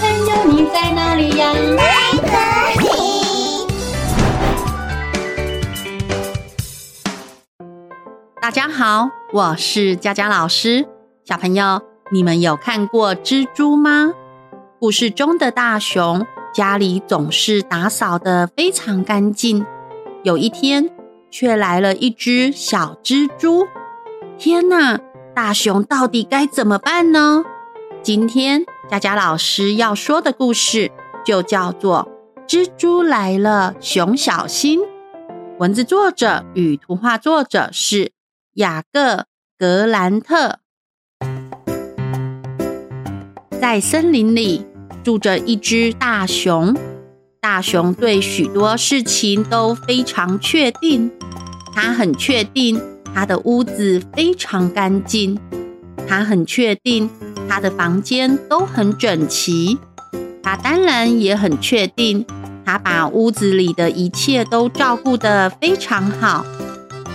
朋友，你在哪里呀？大家好，我是佳佳老师。小朋友，你们有看过蜘蛛吗？故事中的大熊家里总是打扫得非常干净，有一天却来了一只小蜘蛛。天哪！大熊到底该怎么办呢？今天佳佳老师要说的故事就叫做《蜘蛛来了，熊小心》。文字作者与图画作者是雅各·格兰特。在森林里住着一只大熊，大熊对许多事情都非常确定，他很确定。他的屋子非常干净，他很确定他的房间都很整齐。他当然也很确定，他把屋子里的一切都照顾得非常好。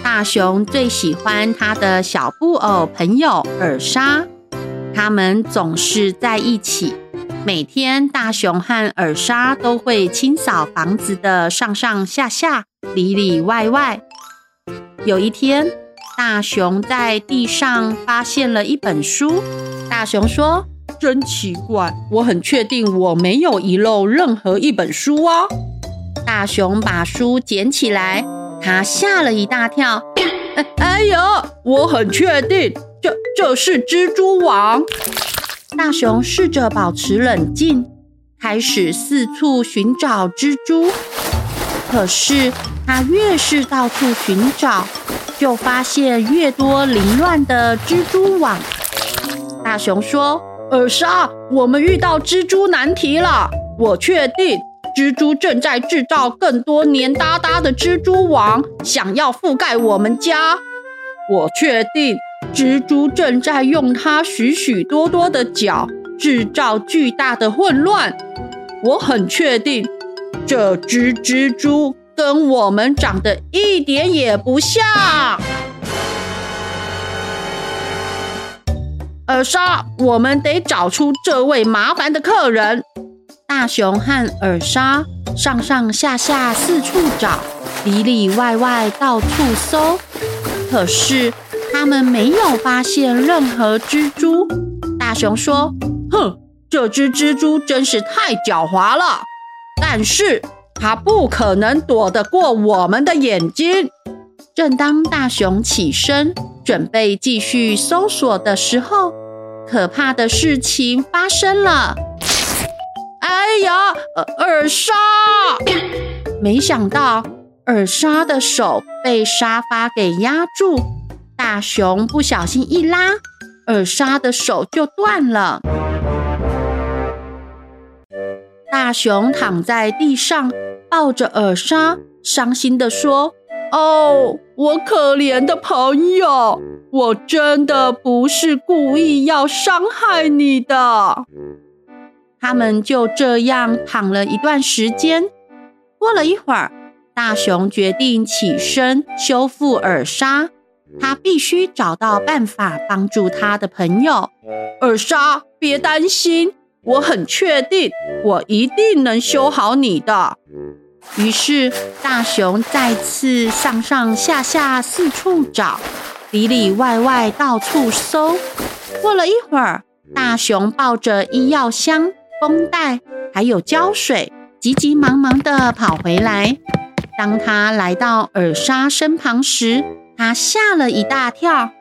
大熊最喜欢他的小布偶朋友尔莎，他们总是在一起。每天，大熊和尔莎都会清扫房子的上上下下、里里外外。有一天，大熊在地上发现了一本书。大熊说：“真奇怪，我很确定我没有遗漏任何一本书啊！”大熊把书捡起来，他吓了一大跳。哎，哎呀，我很确定，这这是蜘蛛网。大熊试着保持冷静，开始四处寻找蜘蛛。可是他越是到处寻找，就发现越多凌乱的蜘蛛网。大熊说：“尔莎，我们遇到蜘蛛难题了。我确定，蜘蛛正在制造更多黏哒哒的蜘蛛网，想要覆盖我们家。我确定，蜘蛛正在用它许许多多的脚制造巨大的混乱。我很确定，这只蜘蛛。”跟我们长得一点也不像。尔莎，我们得找出这位麻烦的客人。大熊和尔莎上上下下四处找，里里外外到处搜，可是他们没有发现任何蜘蛛。大熊说：“哼，这只蜘蛛真是太狡猾了。”但是。它不可能躲得过我们的眼睛。正当大熊起身准备继续搜索的时候，可怕的事情发生了。哎呀，尔莎！没想到尔莎的手被沙发给压住，大熊不小心一拉，尔莎的手就断了。大熊躺在地上。抱着尔莎，伤心地说：“哦，我可怜的朋友，我真的不是故意要伤害你的。”他们就这样躺了一段时间。过了一会儿，大熊决定起身修复尔莎。他必须找到办法帮助他的朋友。尔莎，别担心。我很确定，我一定能修好你的。于是，大熊再次上上下下四处找，里里外外到处搜。过了一会儿，大熊抱着医药箱、绷带还有胶水，急急忙忙地跑回来。当他来到尔莎身旁时，他吓了一大跳。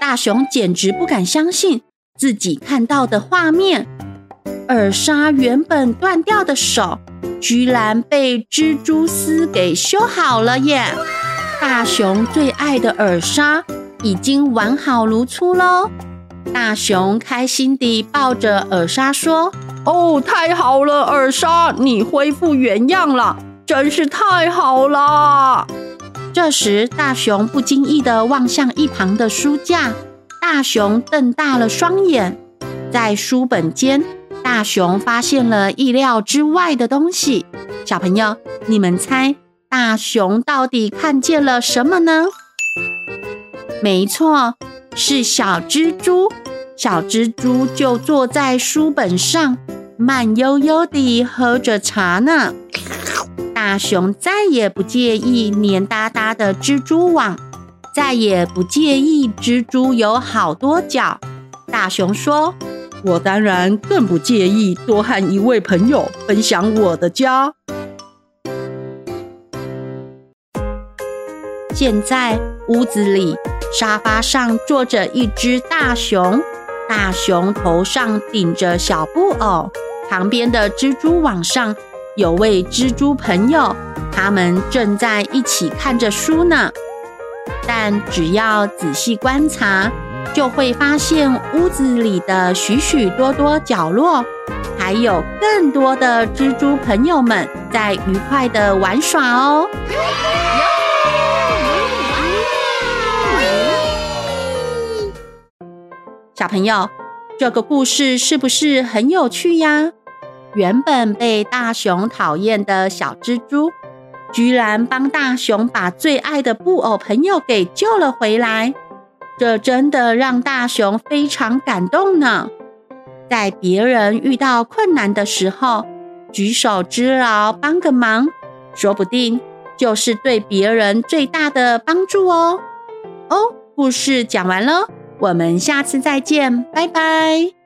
大熊简直不敢相信自己看到的画面。尔莎原本断掉的手，居然被蜘蛛丝给修好了耶！大熊最爱的尔莎已经完好如初喽。大熊开心地抱着尔莎说：“哦，太好了，尔莎，你恢复原样了，真是太好了。”这时，大熊不经意地望向一旁的书架，大熊瞪大了双眼，在书本间。大熊发现了意料之外的东西，小朋友，你们猜大熊到底看见了什么呢？没错，是小蜘蛛。小蜘蛛就坐在书本上，慢悠悠地喝着茶呢。大熊再也不介意黏哒哒的蜘蛛网，再也不介意蜘蛛有好多脚。大熊说：“我当然更不介意多和一位朋友分享我的家。”现在屋子里沙发上坐着一只大熊，大熊头上顶着小布偶，旁边的蜘蛛网上。有位蜘蛛朋友，他们正在一起看着书呢。但只要仔细观察，就会发现屋子里的许许多多角落，还有更多的蜘蛛朋友们在愉快的玩耍哦。小朋友，这个故事是不是很有趣呀？原本被大熊讨厌的小蜘蛛，居然帮大熊把最爱的布偶朋友给救了回来，这真的让大熊非常感动呢。在别人遇到困难的时候，举手之劳帮个忙，说不定就是对别人最大的帮助哦。哦，故事讲完了，我们下次再见，拜拜。